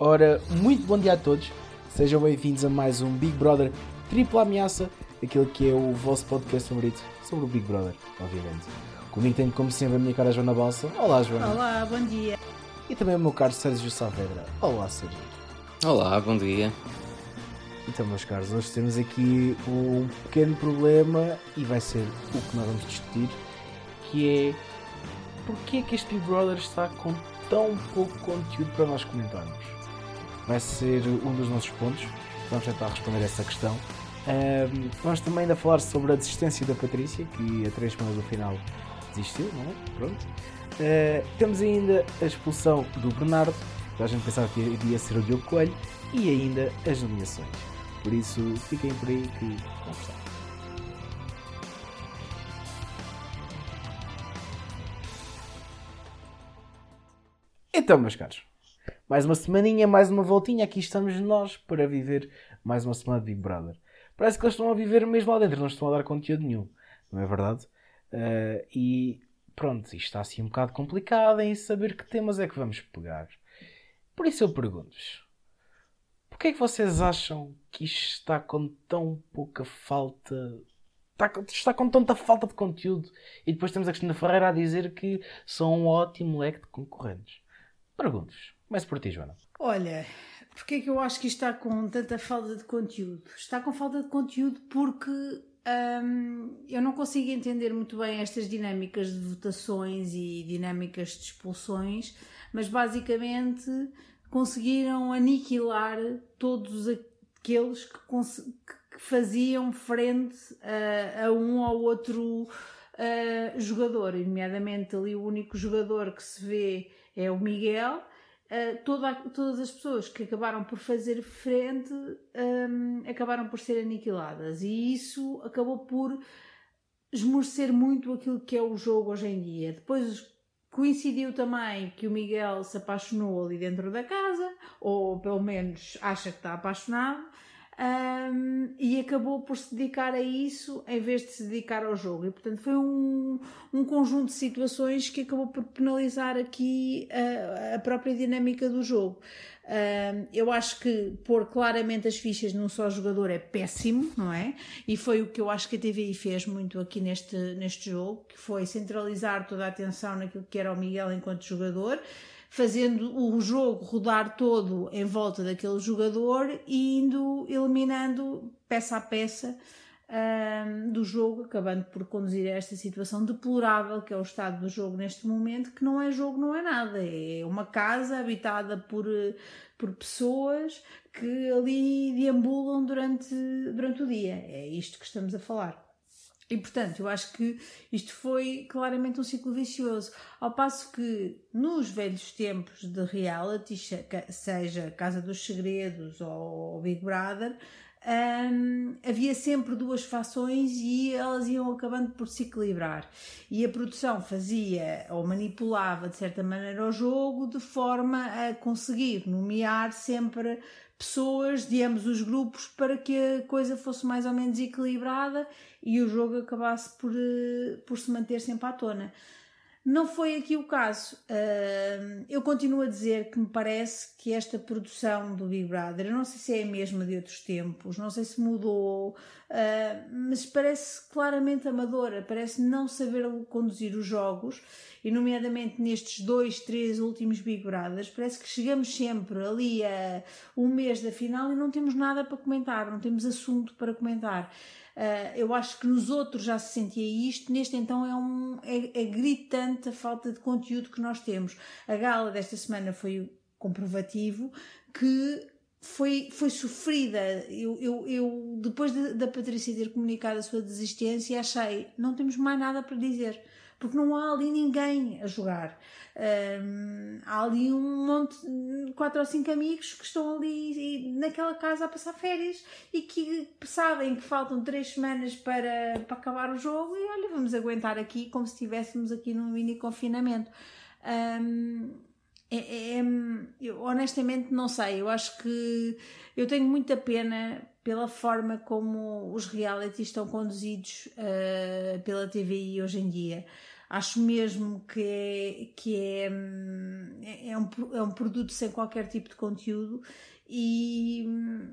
Ora, muito bom dia a todos. Sejam bem-vindos a mais um Big Brother Tripla Ameaça, aquele que é o vosso podcast favorito sobre o Big Brother, obviamente. Comigo tenho, como sempre, a minha cara Joana Balsa. Olá, Joana. Olá, bom dia. E também o meu caro Sérgio Saavedra. Olá, Sérgio. Olá, bom dia. Então, meus caros, hoje temos aqui um pequeno problema e vai ser o que nós vamos discutir, que é porque é que este Big Brother está com tão pouco conteúdo para nós comentarmos? Vai ser um dos nossos pontos, vamos tentar responder essa questão. Um, vamos também ainda falar sobre a desistência da Patrícia, que a três semanas do final desistiu, não é? Pronto. Uh, temos ainda a expulsão do Bernardo, que a gente pensava que iria ser o Diogo Coelho, e ainda as nomeações. Por isso, fiquem por aí que vamos estar. Então, meus caros, mais uma semaninha, mais uma voltinha, aqui estamos nós para viver mais uma semana de Big Brother. Parece que eles estão a viver mesmo lá dentro, não estão a dar conteúdo nenhum, não é verdade? Uh, e pronto, isto está assim um bocado complicado em saber que temas é que vamos pegar. Por isso eu pergunto-vos: porquê é que vocês acham que isto está com tão pouca falta está, está com tanta falta de conteúdo. E depois temos a Cristina Ferreira a dizer que são um ótimo leque de concorrentes. Pergunto-vos. Começo por ti, Joana. Olha, porquê é que eu acho que isto está com tanta falta de conteúdo? Está com falta de conteúdo porque hum, eu não consigo entender muito bem estas dinâmicas de votações e dinâmicas de expulsões, mas basicamente conseguiram aniquilar todos aqueles que, que faziam frente a, a um ou outro uh, jogador, nomeadamente ali o único jogador que se vê é o Miguel. Uh, toda, todas as pessoas que acabaram por fazer frente um, acabaram por ser aniquiladas e isso acabou por esmorecer muito aquilo que é o jogo hoje em dia. Depois coincidiu também que o Miguel se apaixonou ali dentro da casa, ou pelo menos acha que está apaixonado, um, e acabou por se dedicar a isso em vez de se dedicar ao jogo. E portanto foi um, um conjunto de situações que acabou por penalizar aqui a, a própria dinâmica do jogo. Um, eu acho que pôr claramente as fichas num só jogador é péssimo, não é? E foi o que eu acho que a TVI fez muito aqui neste, neste jogo, que foi centralizar toda a atenção naquilo que era o Miguel enquanto jogador fazendo o jogo rodar todo em volta daquele jogador e indo eliminando peça a peça um, do jogo, acabando por conduzir a esta situação deplorável que é o estado do jogo neste momento, que não é jogo, não é nada, é uma casa habitada por, por pessoas que ali deambulam durante, durante o dia. É isto que estamos a falar. E portanto, eu acho que isto foi claramente um ciclo vicioso. Ao passo que nos velhos tempos de reality, seja Casa dos Segredos ou Big Brother, um, havia sempre duas fações e elas iam acabando por se equilibrar. E a produção fazia ou manipulava de certa maneira o jogo de forma a conseguir nomear sempre pessoas de ambos os grupos para que a coisa fosse mais ou menos equilibrada e o jogo acabasse por, eh, por se manter sempre à tona. Não foi aqui o caso. Uh, eu continuo a dizer que me parece que esta produção do Big Brother, eu não sei se é a mesma de outros tempos, não sei se mudou, uh, mas parece claramente amadora, parece não saber conduzir os jogos, e nomeadamente nestes dois, três últimos Big Brothers, parece que chegamos sempre ali a um mês da final e não temos nada para comentar, não temos assunto para comentar. Uh, eu acho que nos outros já se sentia isto, neste então é, um, é, é, gritante a falta de conteúdo que nós temos. A gala desta semana foi comprovativo que foi, foi sofrida. Eu, eu, eu depois de, da Patrícia ter comunicado a sua desistência, achei não temos mais nada para dizer porque não há ali ninguém a jogar. Um, há ali um monte, quatro ou cinco amigos que estão ali naquela casa a passar férias e que sabem que faltam três semanas para, para acabar o jogo e olha, vamos aguentar aqui como se estivéssemos aqui num mini confinamento. Um, é, é, é, eu honestamente não sei, eu acho que eu tenho muita pena pela forma como os realities estão conduzidos uh, pela TVI hoje em dia. Acho mesmo que é, que é, hum, é, um, é um produto sem qualquer tipo de conteúdo e,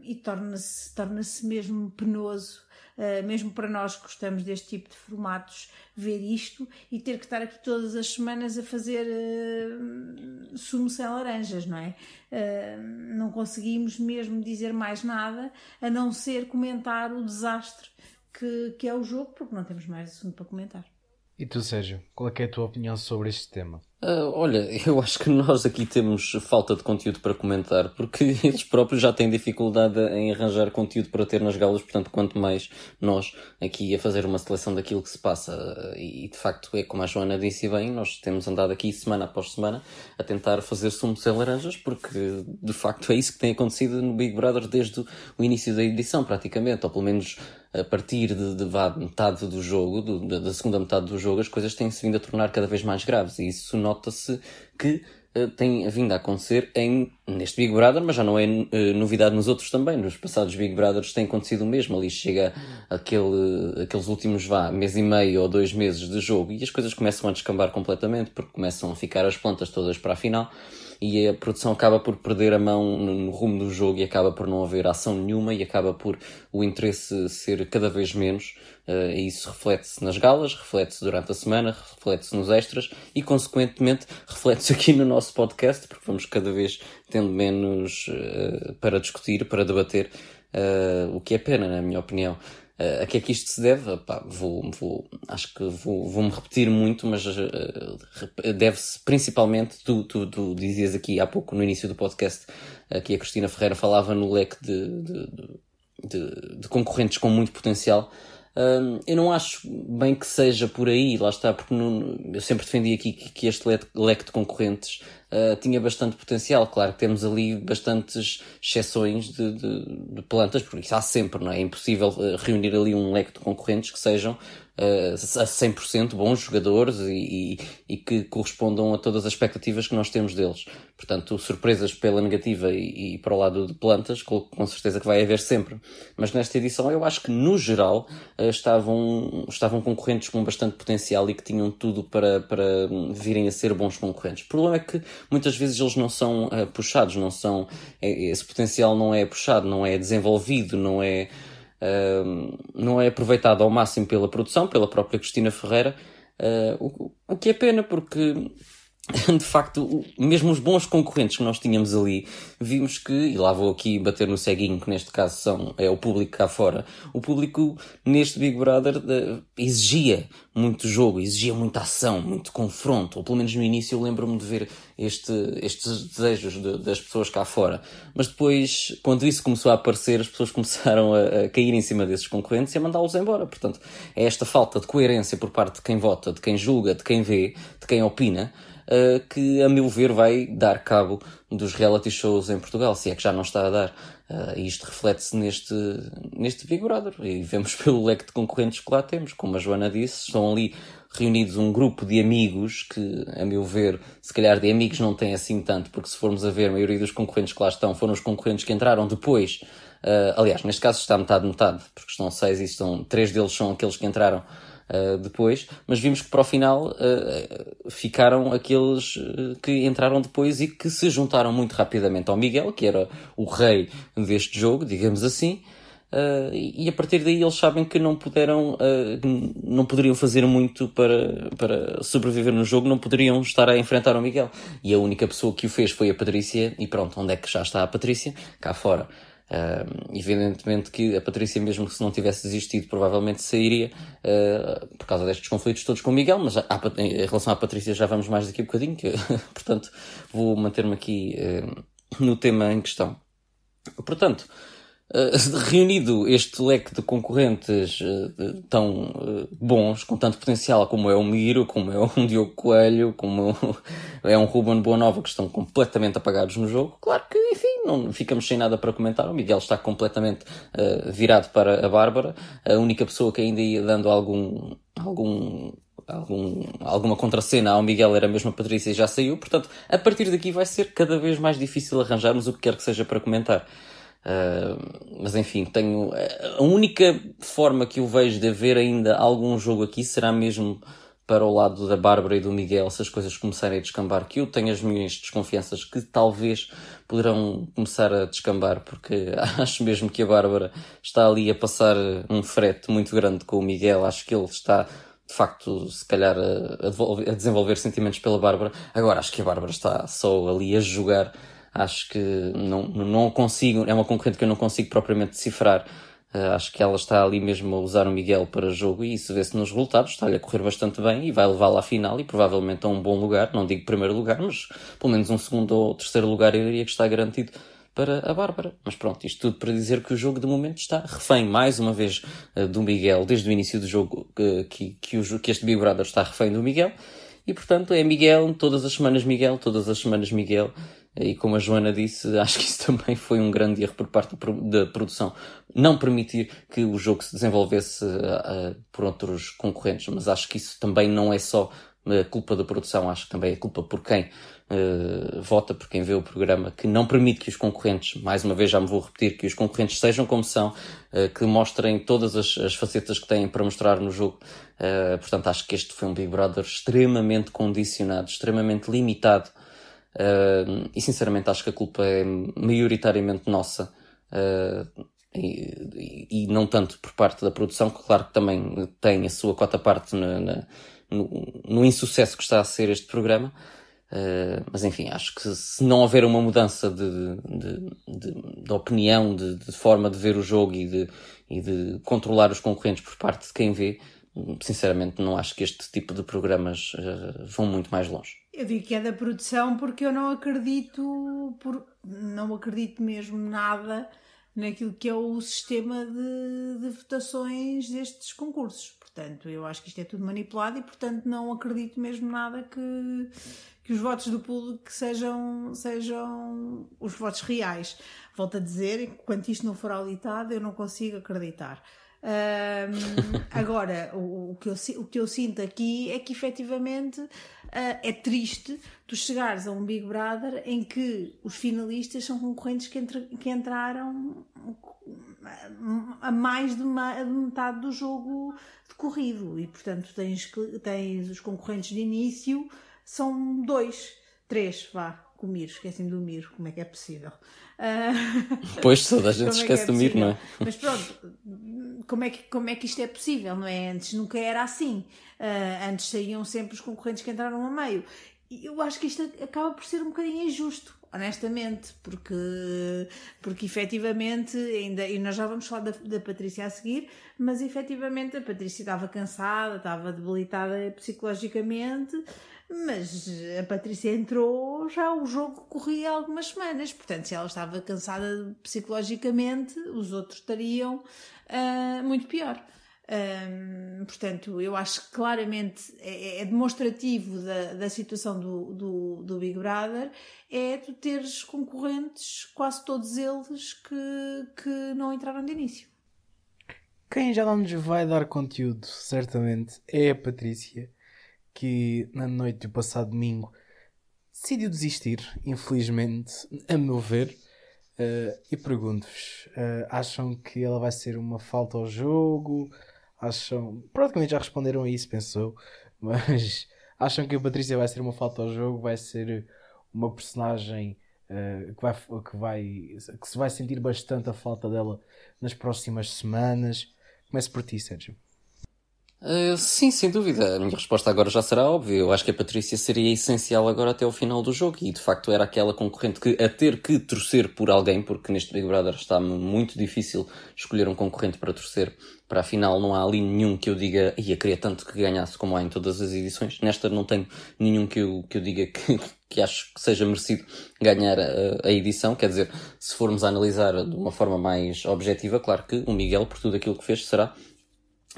e torna-se torna mesmo penoso Uh, mesmo para nós que gostamos deste tipo de formatos, ver isto e ter que estar aqui todas as semanas a fazer uh, sumo sem laranjas, não é? Uh, não conseguimos mesmo dizer mais nada a não ser comentar o desastre que, que é o jogo, porque não temos mais assunto para comentar. E tu, Sérgio, qual é, é a tua opinião sobre este tema? Uh, olha, eu acho que nós aqui temos falta de conteúdo para comentar, porque eles próprios já têm dificuldade em arranjar conteúdo para ter nas galas, portanto, quanto mais nós aqui a fazer uma seleção daquilo que se passa. E de facto é como a Joana disse bem, nós temos andado aqui semana após semana a tentar fazer sumo sem laranjas, porque de facto é isso que tem acontecido no Big Brother desde o início da edição, praticamente, ou pelo menos a partir de, de, de metade do jogo, do, da segunda metade do jogo, as coisas têm-se vindo a tornar cada vez mais graves. E isso nota-se que uh, tem vindo a acontecer em, neste Big Brother, mas já não é uh, novidade nos outros também. Nos passados Big Brothers tem acontecido o mesmo. Ali chega aquele, aqueles últimos, vá, mês e meio ou dois meses de jogo e as coisas começam a descambar completamente porque começam a ficar as plantas todas para a final e a produção acaba por perder a mão no, rumo do jogo e acaba por não haver ação nenhuma e acaba por o interesse ser cada vez menos. Uh, e isso reflete-se nas galas, reflete-se durante a semana, reflete-se nos extras e, consequentemente, reflete-se aqui no nosso podcast, porque vamos cada vez tendo menos uh, para discutir, para debater, uh, o que é pena, na minha opinião. Uh, a que é que isto se deve? Pá, vou, vou, acho que vou, vou me repetir muito, mas uh, deve-se principalmente, tu, tu, tu dizias aqui há pouco no início do podcast, uh, que a Cristina Ferreira falava no leque de, de, de, de concorrentes com muito potencial. Uh, eu não acho bem que seja por aí, lá está, porque não, eu sempre defendi aqui que, que este leque de concorrentes uh, tinha bastante potencial. Claro que temos ali bastantes exceções de, de, de plantas, porque isso há sempre, não é? É impossível uh, reunir ali um leque de concorrentes que sejam a 100% bons jogadores e, e, e, que correspondam a todas as expectativas que nós temos deles. Portanto, surpresas pela negativa e, e para o lado de plantas, com, com, certeza que vai haver sempre. Mas nesta edição eu acho que, no geral, uh, estavam, estavam concorrentes com bastante potencial e que tinham tudo para, para virem a ser bons concorrentes. O problema é que muitas vezes eles não são uh, puxados, não são, é, esse potencial não é puxado, não é desenvolvido, não é, uh, não é aproveitado ao máximo pela produção, pela própria Cristina Ferreira, uh, o, o que é pena porque de facto, mesmo os bons concorrentes que nós tínhamos ali, vimos que, e lá vou aqui bater no ceguinho, que neste caso são, é o público cá fora, o público neste Big Brother uh, exigia muito jogo, exigia muita ação, muito confronto, ou pelo menos no início eu lembro-me de ver este, estes desejos de, das pessoas cá fora. Mas depois, quando isso começou a aparecer, as pessoas começaram a, a cair em cima desses concorrentes e a mandá-los embora. Portanto, é esta falta de coerência por parte de quem vota, de quem julga, de quem vê, de quem opina, uh, que, a meu ver, vai dar cabo dos reality shows em Portugal, se é que já não está a dar. Uh, e isto reflete-se neste, neste Big. E vemos pelo leque de concorrentes que lá temos. Como a Joana disse, estão ali reunidos um grupo de amigos que, a meu ver, se calhar de amigos não tem assim tanto, porque se formos a ver, a maioria dos concorrentes que lá estão foram os concorrentes que entraram depois. Uh, aliás, neste caso está metade-metade, porque estão seis e estão, três deles são aqueles que entraram uh, depois, mas vimos que para o final uh, ficaram aqueles uh, que entraram depois e que se juntaram muito rapidamente ao Miguel, que era o rei deste jogo, digamos assim. e a partir daí eles sabem que não puderam, não poderiam fazer muito para, para sobreviver no jogo, não poderiam estar a enfrentar o Miguel. E a única pessoa que o fez foi a Patrícia, e pronto, onde é que já está a Patrícia? Cá fora. Uh, evidentemente que a Patrícia, mesmo que se não tivesse desistido, provavelmente sairia uh, por causa destes conflitos todos com o Miguel, mas a, a, em relação à Patrícia já vamos mais daqui a bocadinho, que, portanto vou manter-me aqui uh, no tema em questão. Portanto, Uh, reunido este leque de concorrentes uh, tão uh, bons, com tanto potencial como é o Miro, como é um Diogo Coelho, como é um Ruben Boanova, que estão completamente apagados no jogo, claro que, enfim, não ficamos sem nada para comentar. O Miguel está completamente virado para a Bárbara. A única pessoa que ainda ia dando algum, algum algum, alguma contracena ao Miguel era mesmo a Patrícia e já saiu. Portanto, a partir daqui vai ser cada vez mais difícil arranjarmos o que quer que seja para comentar. Uh, mas enfim, tenho. A única forma que eu vejo de haver ainda algum jogo aqui será mesmo para o lado da Bárbara e do Miguel se as coisas começarem a descambar, que eu tenho as minhas desconfianças que talvez poderão começar a descambar, porque acho mesmo que a Bárbara está ali a passar um frete muito grande com o Miguel, acho que ele está de facto, se calhar, a, desenvolver sentimentos pela Bárbara. Agora, acho que a Bárbara está só ali a jogar. Acho que não, não consigo, é uma concorrente que eu não consigo propriamente decifrar Uh, acho que ela está ali mesmo a usar o Miguel para jogo e isso vê-se nos resultados, está-lhe a correr bastante bem e vai levá-la à final e provavelmente a um bom lugar, não digo primeiro lugar, mas pelo menos um segundo ou terceiro lugar eu diria que está garantido para a Bárbara. Mas pronto, isto tudo para dizer que o jogo de momento está refém, mais uma vez, uh, do Miguel, desde o início do jogo uh, que, que, o, que este Big Brother está refém do Miguel. E portanto é Miguel, todas as semanas Miguel, todas as semanas Miguel. E como a Joana disse, acho que isso também foi um grande erro por parte da produção. Não permitir que o jogo se desenvolvesse uh, por outros concorrentes, mas acho que isso também não é só a culpa da produção, acho que também é culpa por quem uh, vota, por quem vê o programa, que não permite que os concorrentes, mais uma vez já me vou repetir, que os concorrentes sejam como são, uh, que mostrem todas as, as, facetas que têm para mostrar no jogo. Portanto, acho que este foi um Big Brother extremamente condicionado, extremamente limitado Uh, e sinceramente acho que a culpa é maioritariamente nossa. Uh, e, e, não tanto por parte da produção, que claro que também tem a sua cota parte no, no, no insucesso que está a ser este programa. Uh, mas enfim, acho que se não houver uma mudança de, de, de, de opinião, de, de, forma de ver o jogo e de, e de controlar os concorrentes por parte de quem vê, sinceramente não acho que este tipo de programas uh, vão muito mais longe. Eu digo que é da produção porque eu não acredito, por, não acredito mesmo nada naquilo que é o sistema de, de votações destes concursos. Portanto, eu acho que isto é tudo manipulado e, portanto, não acredito mesmo nada que, que os votos do público sejam, sejam os votos reais. Volto a dizer, enquanto isto não for auditado, eu não consigo acreditar. Um, agora, o, o, que eu, o que eu sinto aqui é que efetivamente uh, é triste tu chegares a um Big Brother em que os finalistas são concorrentes que, entre, que entraram a mais de, uma, de, metade do jogo decorrido. E portanto tens, tens os concorrentes de início são dois, três, vá, com o Miro, esqueci-me do Miro, como é que é possível? Uh... Pois, toda a gente é esquece é do Miro, não é? Mas pronto, como é, que, como é que isto é possível, não é? Antes nunca era assim. Uh, antes saíam sempre os concorrentes que entraram a meio. E eu acho que isto acaba por ser um bocadinho injusto, honestamente, porque, porque efetivamente, ainda, e nós já vamos falar da, da Patrícia a seguir, mas efetivamente a Patrícia estava cansada, estava debilitada psicologicamente, mas a Patrícia entrou, já o jogo corria algumas semanas, portanto, se ela estava cansada psicologicamente, os outros estariam uh, muito pior. Um, portanto, eu acho que claramente é, é demonstrativo da, da situação do, do, do, Big Brother é tu teres concorrentes, quase todos eles, que, que não entraram de início. Quem já não nos vai dar conteúdo, certamente, é a Patrícia que na noite do passado domingo decidiu desistir, infelizmente, a meu ver. Uh, e pergunto-vos: uh, acham que ela vai ser uma falta ao jogo? Acham. Praticamente já responderam a isso, pensou. Mas acham que a Patrícia vai ser uma falta ao jogo? Vai ser uma personagem uh, que, vai, que, vai, que se vai sentir bastante a falta dela nas próximas semanas? Comece por ti, Sérgio. Uh, sim, sem dúvida. A minha resposta agora já será óbvia. Eu acho que a Patrícia seria essencial agora até o final do jogo e de facto era aquela concorrente que a ter que torcer por alguém, porque neste Big Brother está muito difícil escolher um concorrente para torcer. Para a final não há ali nenhum que eu diga, ia queria tanto que ganhasse como há em todas as edições. Nesta não tenho nenhum que eu, que eu diga que, que acho que seja merecido ganhar a, a edição. Quer dizer, se formos a analisar de uma forma mais objetiva, claro que o Miguel, por tudo aquilo que fez, será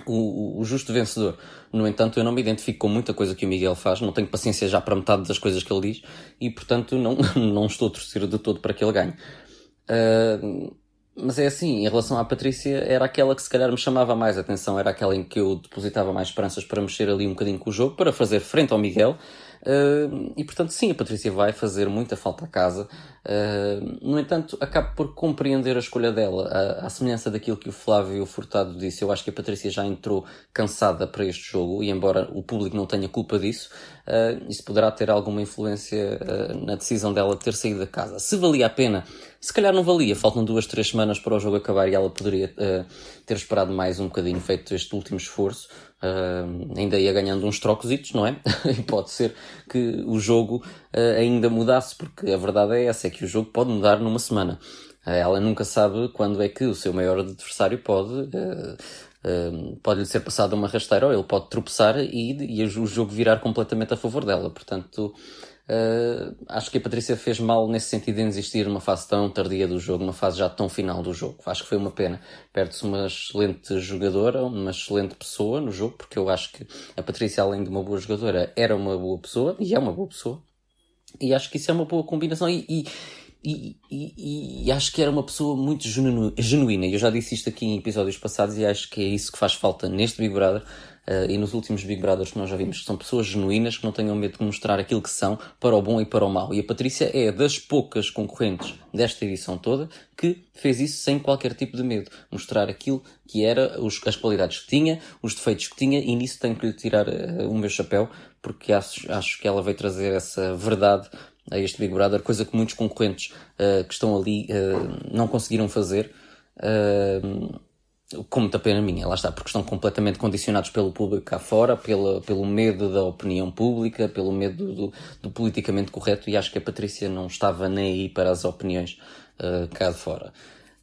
o, o, justo vencedor. No entanto, eu não me identifico com muita coisa que o Miguel faz, não tenho paciência já para metade das coisas que ele diz e, portanto, não, não estou a torcer de todo para que ele ganhe. Uh, mas é assim, em relação à Patrícia, era aquela que se calhar me chamava mais atenção, era aquela em que eu depositava mais esperanças para mexer ali um bocadinho com o jogo, para fazer frente ao Miguel. Uh, e portanto, sim, a Patrícia vai fazer muita falta à casa. Uh, no entanto, acabo por compreender a escolha dela. À, semelhança daquilo que o Flávio Furtado disse, eu acho que a Patrícia já entrou cansada para este jogo e, embora o público não tenha culpa disso, uh, isso poderá ter alguma influência na decisão dela ter saído da casa. Se valia a pena, se calhar não valia. Faltam duas, três semanas para o jogo acabar e ela poderia ter esperado mais um bocadinho, feito este último esforço uh, ainda ia ganhando uns trocositos, não é? e pode ser que o jogo uh, ainda mudasse, porque a verdade é essa, é que o jogo pode mudar numa semana. Uh, ela nunca sabe quando é que o seu maior adversário pode pode-lhe ser passado uma rasteira ou ele pode tropeçar e, e o jogo virar completamente a favor dela. Portanto, Uh, acho que a Patrícia fez mal nesse sentido em existir numa fase tão tardia do jogo, numa fase já tão final do jogo. Acho que foi uma pena. Perde-se uma excelente jogadora, uma excelente pessoa no jogo, porque eu acho que a Patrícia, além de uma boa jogadora, era uma boa pessoa e é uma boa pessoa. E acho que isso é uma boa combinação. E, e, e, e, e, acho que era uma pessoa muito genuína. Eu já disse isto aqui em episódios passados e acho que é isso que faz falta neste Big Brother. Uh, e nos últimos Big Brothers que nós já vimos, são pessoas genuínas que não tenham medo de mostrar aquilo que são para o bom e para o mau. E a Patrícia é das poucas concorrentes desta edição toda que fez isso sem qualquer tipo de medo. Mostrar aquilo que era, os, as qualidades que tinha, os defeitos que tinha, e nisso tenho que lhe tirar uh, o meu chapéu, porque acho, acho que ela veio trazer essa verdade a este Big Brother, coisa que muitos concorrentes uh, que estão ali não conseguiram fazer. Uh, com muita pena minha, lá está, porque estão completamente condicionados pelo público cá fora, pela, pelo medo da opinião pública, pelo medo do, do politicamente correto, e acho que a Patrícia não estava nem aí para as opiniões uh, cá de fora.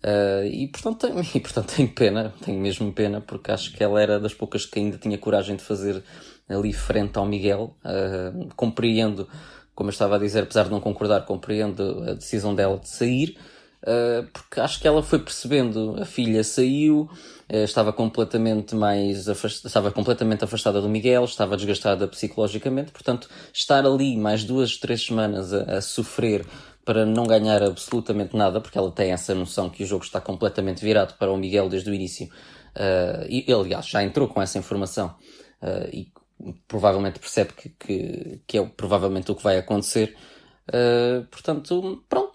Uh, e, portanto, tenho, e portanto tenho pena, tenho mesmo pena, porque acho que ela era das poucas que ainda tinha coragem de fazer ali frente ao Miguel. Uh, compreendo, como eu estava a dizer, apesar de não concordar, compreendo a decisão dela de sair, uh, porque acho que ela foi percebendo, a filha saiu, uh, estava completamente mais afastada, estava completamente afastada do Miguel, estava desgastada psicologicamente, portanto, estar ali mais duas, três semanas a, a sofrer para não ganhar absolutamente nada, porque ela tem essa noção que o jogo está completamente virado para o Miguel desde o início. Uh, e ele, aliás, já entrou com essa informação uh, e provavelmente percebe que, que, que, é provavelmente o que vai acontecer. Uh, portanto, pronto,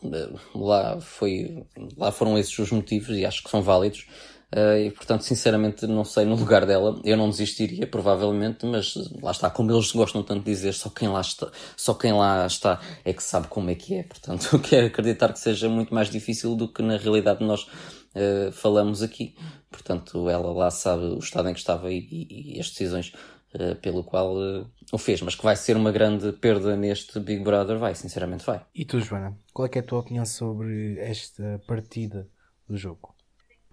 lá, foi, lá foram esses os motivos e acho que são válidos. Uh, e portanto, sinceramente, não sei no lugar dela. Eu não desistiria, provavelmente, mas lá está, como eles gostam tanto de dizer, só quem lá está, só quem lá está é que sabe como é que é. Portanto, eu quero acreditar que seja muito mais difícil do que na realidade nós uh, falamos aqui. Portanto, ela lá sabe o estado em que estava e, e, e as decisões uh, pelo qual uh, o fez, mas que vai ser uma grande perda neste Big Brother, vai, sinceramente vai. E tu, Joana, qual é, é a tua opinião sobre esta partida do jogo?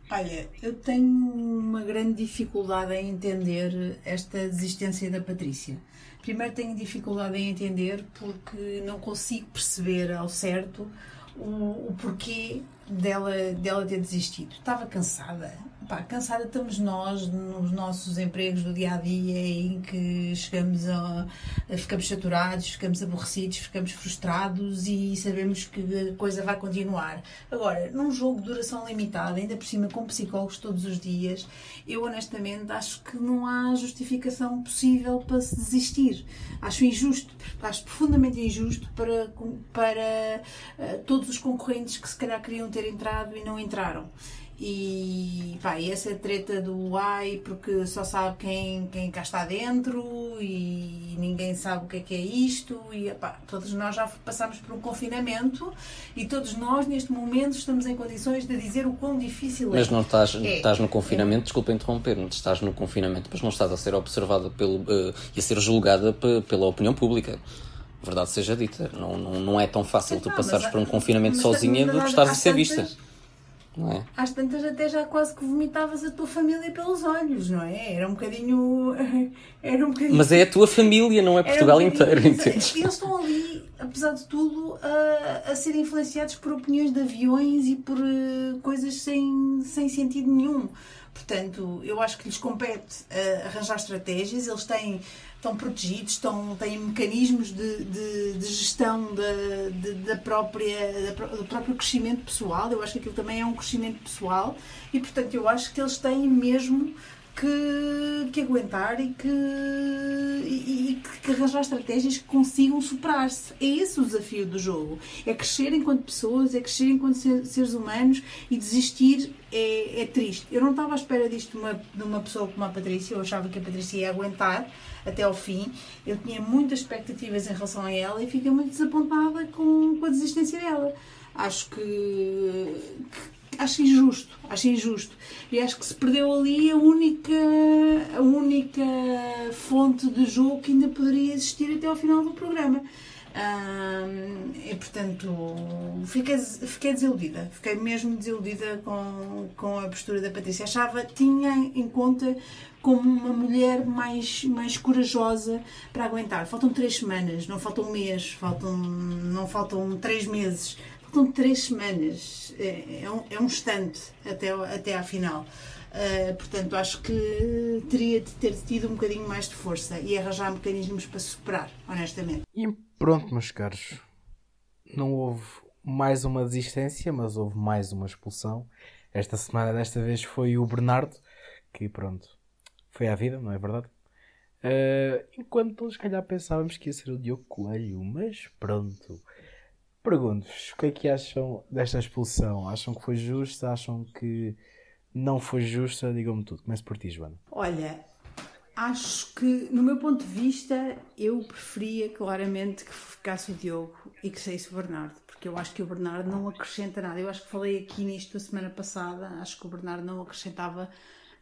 Olha, eu tenho uma grande dificuldade em entender esta desistência da Patrícia. Primeiro tenho dificuldade em entender porque não consigo perceber ao certo o, o porquê dela, dela ter desistido. Estava cansada. Pá, cansada estamos nós nos nossos empregos do dia a dia em que chegamos a, a, ficamos saturados, ficamos aborrecidos, ficamos frustrados e sabemos que a coisa vai continuar. Agora, num jogo de duração limitada, ainda por cima com psicólogos todos os dias, eu honestamente acho que não há justificação possível para se desistir. Acho injusto, acho profundamente injusto para, para uh, todos os concorrentes que se calhar queriam ter entrado e não entraram. E, pá, e essa treta do ai, porque só sabe quem, quem cá está dentro e ninguém sabe o que é que é isto. E, pá, todos nós já passamos por um confinamento e todos nós, neste momento, estamos em condições de dizer o quão difícil é. Mas não estás, é, estás no confinamento, é. desculpa interromper, não estás no confinamento, mas não estás a ser observada pelo, uh, e a ser julgada pela opinião pública verdade seja dita, não, não, não é tão fácil tu passares por um confinamento sozinha do que estás a ser vista. Não é? Às tantas até já quase que vomitavas a tua família pelos olhos, não é? Era um bocadinho. Era um bocadinho... Mas é a tua família, não é Portugal um inteiro, entendes? Eles estão ali, apesar de tudo, a, a ser influenciados por opiniões de aviões e por uh, coisas sem, sem sentido nenhum. Portanto, eu acho que lhes compete uh, arranjar estratégias, eles têm estão protegidos, estão, têm mecanismos de, de, de gestão da, de, da própria, da, do próprio crescimento pessoal. Eu acho que aquilo também é um crescimento pessoal e, portanto, eu acho que eles têm mesmo que, que aguentar e que, e, e que arranjar estratégias que consigam superar-se. É esse o desafio do jogo. É crescer enquanto pessoas, é crescer enquanto seres humanos e desistir é, é triste. Eu não estava à espera disto de uma, de uma pessoa como a Patrícia, eu achava que a Patrícia ia aguentar até ao fim. Eu tinha muitas expectativas em relação a ela e fiquei muito desapontada com, com a desistência dela. Acho que, que acho injusto, acho injusto. E acho que se perdeu ali a única, a única fonte de jogo que ainda poderia existir até ao final do programa. E portanto fiquei, fiquei desiludida, fiquei mesmo desiludida com, com a postura da Patrícia. Achava, tinha em conta como uma mulher mais, mais corajosa para aguentar. Faltam três semanas, não faltam um mês, faltam, não faltam três meses faltam três semanas, é, é, um, é um instante até, até à final. Uh, portanto, acho que teria de ter tido um bocadinho mais de força e arranjar mecanismos para superar, honestamente. E pronto, meus caros, não houve mais uma desistência, mas houve mais uma expulsão. Esta semana, desta vez, foi o Bernardo, que pronto, foi à vida, não é verdade? Uh, enquanto se calhar pensávamos que ia ser o Diogo Coelho, mas pronto. Pergunto-vos, o que é que acham desta expulsão? Acham que foi justa? Acham que não foi justa? Digam-me tudo. Começo por ti, Joana. Olha, acho que, no meu ponto de vista, eu preferia claramente que ficasse o Diogo e que saísse o Bernardo, porque eu acho que o Bernardo não acrescenta nada. Eu acho que falei aqui nisto a semana passada, acho que o Bernardo não acrescentava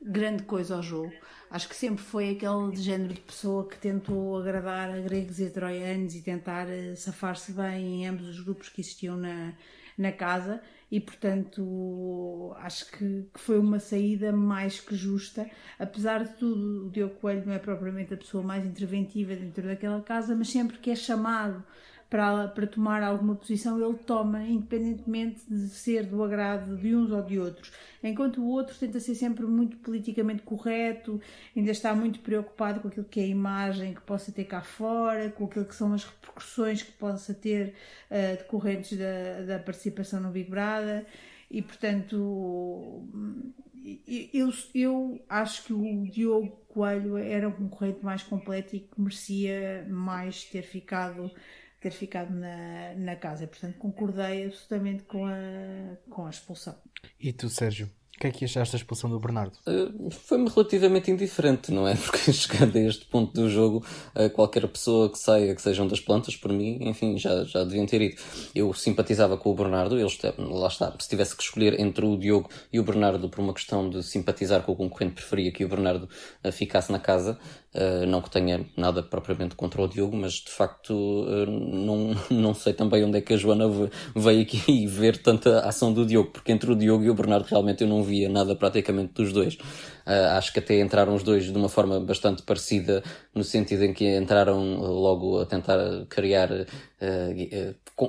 grande coisa ao jogo. Acho que sempre foi aquele género de pessoa que tentou agradar a gregos e a troianos e tentar eh, safar-se bem em ambos os grupos que existiam na, na casa e portanto acho que, que, foi uma saída mais que justa. Apesar de tudo, o Diogo Coelho não é propriamente a pessoa mais interventiva dentro daquela casa, mas sempre que é chamado para, para tomar alguma posição, ele toma, independentemente de ser do agrado de uns ou de outros. Enquanto o outro tenta ser sempre muito politicamente correto, ainda está muito preocupado com aquilo que é a imagem que possa ter cá fora, com aquilo que são as repercussões que possa ter uh, decorrentes da, da participação no Big Brother. E portanto, eu, eu acho que o Diogo Coelho era um concorrente mais completo e que merecia mais ter ficado ter ficado na, na casa. Portanto, concordei absolutamente com a, com a expulsão. E tu, Sérgio? O que é que achaste da expulsão do Bernardo? Uh, Foi-me relativamente indiferente, não é? Porque chegando a este ponto do jogo, uh, qualquer pessoa que saia, que sejam das plantas, por mim, enfim, já, já deviam ter ido. Eu simpatizava com o Bernardo, eles, lá está, se tivesse que escolher entre o Diogo e o Bernardo por uma questão de simpatizar com o concorrente, preferia que o Bernardo uh, ficasse na casa. Não que tenha nada propriamente contra o Diogo, mas de facto não, não sei também onde é que a Joana veio aqui ver tanta ação do Diogo, porque entre o Diogo e o Bernardo realmente eu não via nada praticamente dos dois. Uh, acho que até entraram os dois de uma forma bastante parecida, no sentido em que entraram logo a tentar criar,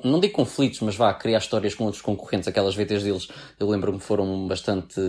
não digo conflitos, mas vá, criar histórias com outros concorrentes. Aquelas VTs deles, eu lembro-me, foram bastante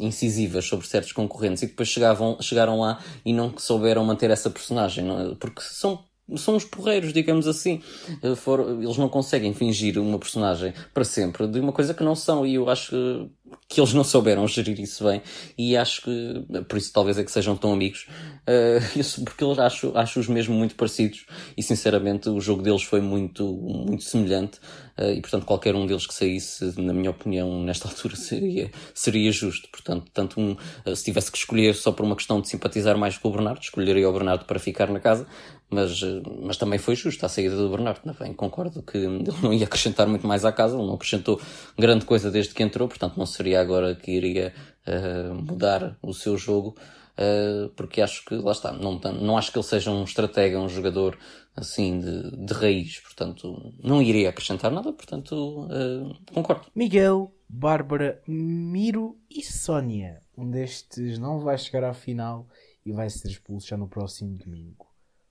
incisivas sobre certos concorrentes e depois chegavam, chegaram lá e não souberam manter essa personagem, não? É? porque são são os porreiros, digamos assim. Eles não conseguem fingir uma personagem para sempre de uma coisa que não são, e eu acho que eles não souberam gerir isso bem, e acho que, por isso talvez é que sejam tão amigos, uh, porque eles acho, acho-os mesmo muito parecidos, e sinceramente o jogo deles foi muito, muito semelhante, e portanto qualquer um deles que saísse, na minha opinião, nesta altura seria, seria justo. Portanto, tanto um, uh, se tivesse que escolher só por uma questão de simpatizar mais com o Bernardo, escolheria o Bernardo para ficar na casa, mas, eh, mas também foi justo a saída do Bernardo. Também concordo que ele não ia acrescentar muito mais à casa, ele não acrescentou grande coisa desde que entrou, portanto não seria agora que iria uh, mudar o seu jogo, uh, porque acho que, lá está, não, não acho que ele seja um estratega, um jogador assim de, de raiz, portanto não iria acrescentar nada, portanto uh, concordo. Miguel, Bárbara, Miro e Sónia. Um destes não vai chegar à final e vai ser expulso já no próximo domingo.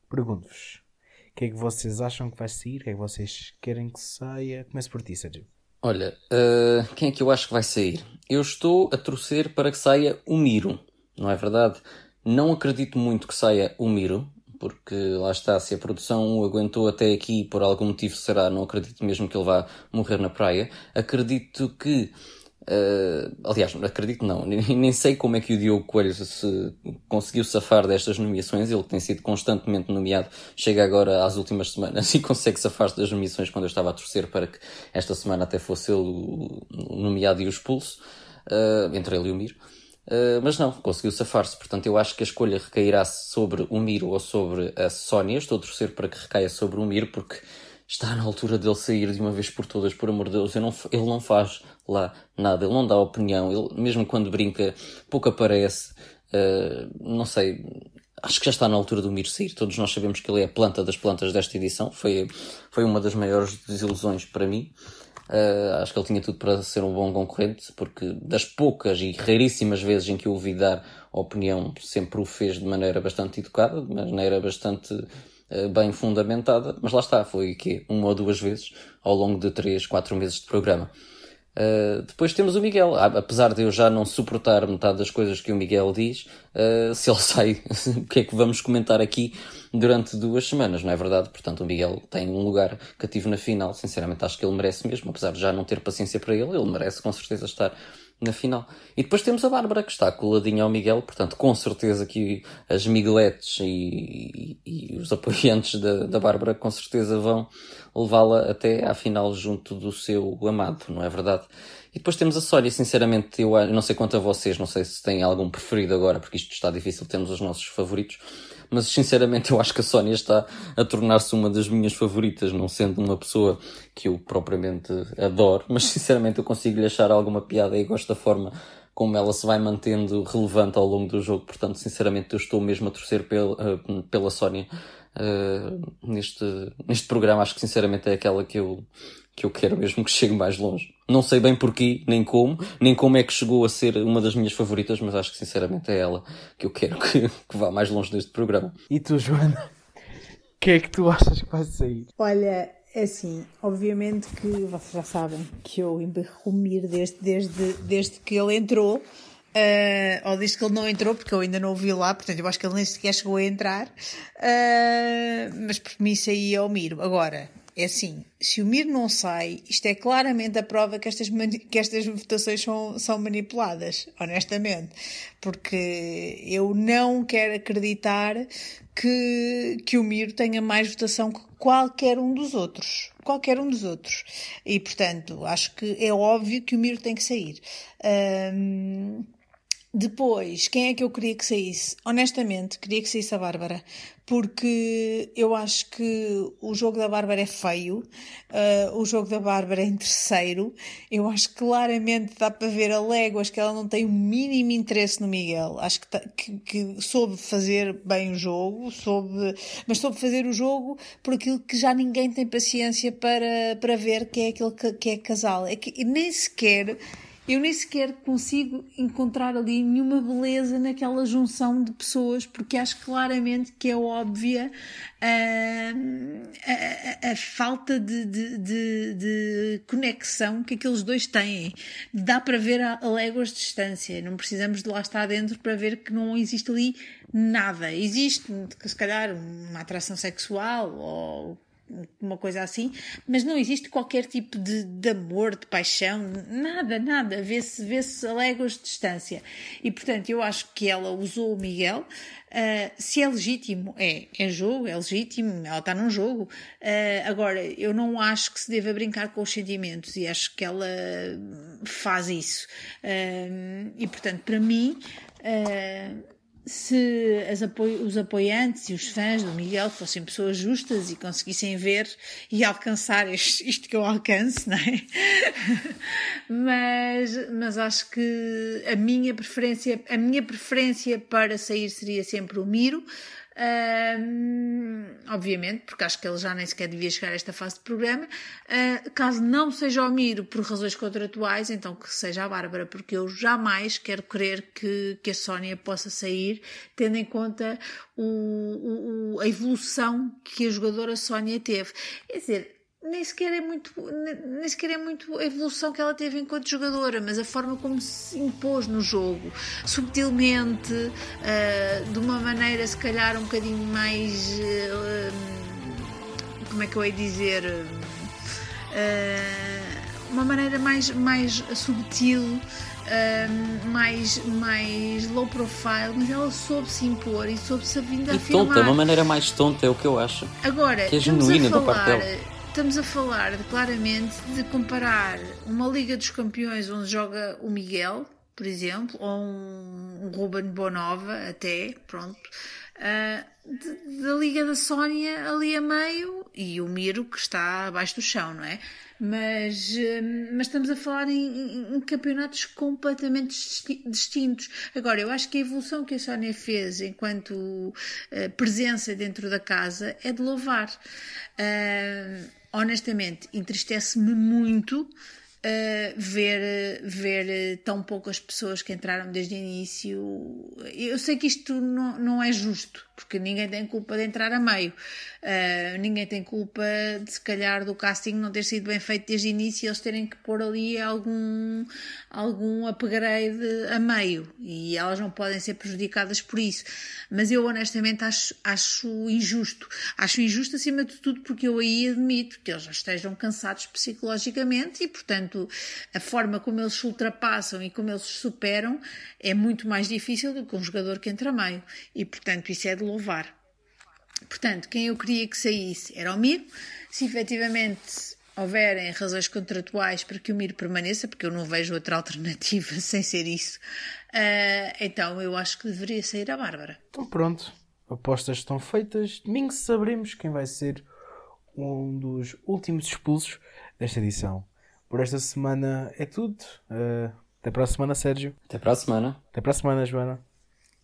Pergunto-vos: o que é que vocês acham que vai sair? O que é que vocês querem que saia? Comece por ti, Sérgio. Olha, uh, quem é que eu acho que vai sair? Eu estou a torcer para que saia o Miro, não é verdade? Não acredito muito que saia o Miro, porque lá está, se a produção o aguentou até aqui por algum motivo será, não acredito mesmo que ele vá morrer na praia. Acredito que Uh, aliás, acredito não, nem sei como é que o Diogo Coelho se conseguiu safar destas nomeações, ele tem sido constantemente nomeado, chega agora às últimas semanas e consegue safar-se das nomeações quando eu estava a torcer para que esta semana até fosse ele o nomeado e o expulso, uh, entre ele e o Miro. Uh, mas não, conseguiu safar-se. Portanto, eu acho que a escolha recairá sobre o Miro ou sobre a Sónia. Estou a torcer para que recaia sobre o Miro, porque está na altura dele sair de uma vez por todas, por amor de Deus. Não, ele não faz lá nada, ele não dá opinião, ele, mesmo quando brinca, pouco aparece. Uh, não sei, acho que já está na altura do Mir sair. Todos nós sabemos que ele é a planta das plantas desta edição. Foi, foi uma das maiores desilusões para mim. Uh, acho que ele tinha tudo para ser um bom concorrente, porque das poucas e raríssimas vezes em que eu ouvi dar opinião, sempre o fez de maneira bastante educada, de maneira bastante uh, bem fundamentada. Mas lá está, foi que uma ou duas vezes ao longo de três, quatro meses de programa. Uh, depois temos o Miguel. Apesar de eu já não suportar metade das coisas que o Miguel diz, uh, se ele sai, o que é que vamos comentar aqui durante duas semanas, não é verdade? Portanto, o Miguel tem um lugar cativo na final. Sinceramente, acho que ele merece mesmo. Apesar de já não ter paciência para ele, ele merece com certeza estar na final. E depois temos a Bárbara que está coladinha ao Miguel, portanto, com certeza que as Migueletes e, e, e os apoiantes da, da Bárbara com certeza vão levá-la até à final junto do seu amado, não é verdade? E depois temos a Sónia, sinceramente, eu não sei quanto a vocês, não sei se têm algum preferido agora, porque isto está difícil, temos os nossos favoritos mas sinceramente eu acho que a Sónia está a tornar-se uma das minhas favoritas, não sendo uma pessoa que eu propriamente adoro, mas sinceramente eu consigo lhe achar alguma piada e gosto da forma como ela se vai mantendo relevante ao longo do jogo, portanto, sinceramente, eu estou mesmo a torcer pela, uh, pela Sónia uh, neste, neste programa. Acho que, sinceramente, é aquela que eu, que eu quero mesmo que chegue mais longe. Não sei bem porquê, nem como, nem como é que chegou a ser uma das minhas favoritas, mas acho que sinceramente é ela que eu quero que, que vá mais longe deste programa. E tu, Joana? O que é que tu achas que vai sair? Olha, é assim, obviamente que vocês já sabem que eu emberrumir desde, desde, desde que ele entrou, uh, ou desde que ele não entrou, porque eu ainda não o vi lá, portanto eu acho que ele nem sequer chegou a entrar, uh, mas por mim saía o Miro. Agora, é assim, se o Mir não sai, isto é claramente a prova que estas, que estas votações são, são manipuladas, honestamente. Porque eu não quero acreditar que, que o Miro tenha mais votação que qualquer um dos outros. Qualquer um dos outros. E, portanto, acho que é óbvio que o Miro tem que sair. Um, depois, quem é que eu queria que saísse? Honestamente, queria que saísse a Bárbara, porque eu acho que o jogo da Bárbara é feio, uh, o jogo da Bárbara é em terceiro. Eu acho que claramente dá para ver a léguas que ela não tem o mínimo interesse no Miguel. Acho que, tá, que, que, soube fazer bem o jogo, soube, mas soube fazer o jogo por aquilo que já ninguém tem paciência para, para ver que é aquele que, que é casal. É que nem sequer eu nem sequer consigo encontrar ali nenhuma beleza naquela junção de pessoas, porque acho claramente que é óbvia uh, a, a, a, falta de, de, de, de, conexão que aqueles dois têm. Dá para ver a, a léguas de distância, não precisamos de lá estar dentro para ver que não existe ali nada. Existe, se calhar, uma atração sexual ou uma coisa assim, mas não existe qualquer tipo de, de amor, de paixão, nada, nada, vê-se vê, -se, a léguas de distância. E portanto, eu acho que ela usou o Miguel. Uh, se é legítimo, é, é jogo, é legítimo, ela está num jogo. Uh, agora, eu não acho que se deva brincar com os sentimentos e acho que ela faz isso. Uh, e portanto, para mim se apo os apoiantes e os fãs do Miguel fossem pessoas justas e conseguissem ver e alcançar este, isto que eu alcance, não é? mas, mas acho que a minha preferência, a minha preferência para sair seria sempre o Miro, Obviamente, porque acho que ele já nem sequer devia chegar a esta fase de programa. Uh, caso não seja o Miro por razões contratuais, então que seja a Bárbara, porque eu jamais quero crer que, que a Sónia possa sair, tendo em conta o, o, a evolução que a jogadora Sónia teve. Quer dizer, nem sequer é muito nem sequer é muito a evolução que ela teve enquanto jogadora mas a forma como se impôs no jogo subtilmente uh, de uma maneira se calhar um bocadinho mais uh, como é que eu ia dizer uh, uma maneira mais, mais subtil, um, mais, mais low profile, mas ela soube se impor e soube se vindo a e afirmar. tonta, uma maneira mais tonta é o que eu acho. Agora, que é genuína da parte dela. Estamos a falar de, claramente de comparar uma Liga dos Campeões onde joga o Miguel, por exemplo, ou um, um Ruben Bonova, até, pronto, ah, de- da Liga da Sónia ali a meio e o Miro que está abaixo do chão, não é? Mas, hum, mas estamos a falar em, em- campeonatos completamente disti- distintos. Agora, eu acho que a evolução que a Sónia fez enquanto eh, presença dentro da casa é de louvar. Ah, honestamente, entristece-me muito uh, ver, ver tão poucas pessoas que entraram desde o início. Eu sei que isto não, não é justo, porque ninguém tem culpa de entrar a meio. Uh, ninguém tem culpa de, se calhar, do casting não ter sido bem feito desde o início e eles terem que pôr ali algum, algum upgrade a meio. E elas não podem ser prejudicadas por isso. Mas eu, honestamente, acho, acho injusto. Acho injusto, acima de tudo, porque eu aí admito que eles já estejam cansados psicologicamente e, portanto, a forma como eles se ultrapassam e como eles se superam é muito mais difícil do que um jogador que entra a meio. E, portanto, isso é de louvar. Portanto, quem eu queria que saísse era o Miro. Se efetivamente houverem razões contratuais para que o Miro permaneça, porque eu não vejo outra alternativa sem ser isso, ah, então eu acho que deveria sair a Bárbara. Então pronto, apostas estão feitas. Domingo saberemos quem vai ser um dos últimos expulsos desta edição. Por esta semana é tudo. Uh, até para a semana, Sérgio. Até para a semana. Até para a semana, Joana.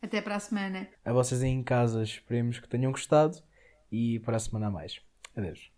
Até para a semana. A vocês aí em casa, esperemos que tenham gostado e para a semana a mais. Adeus.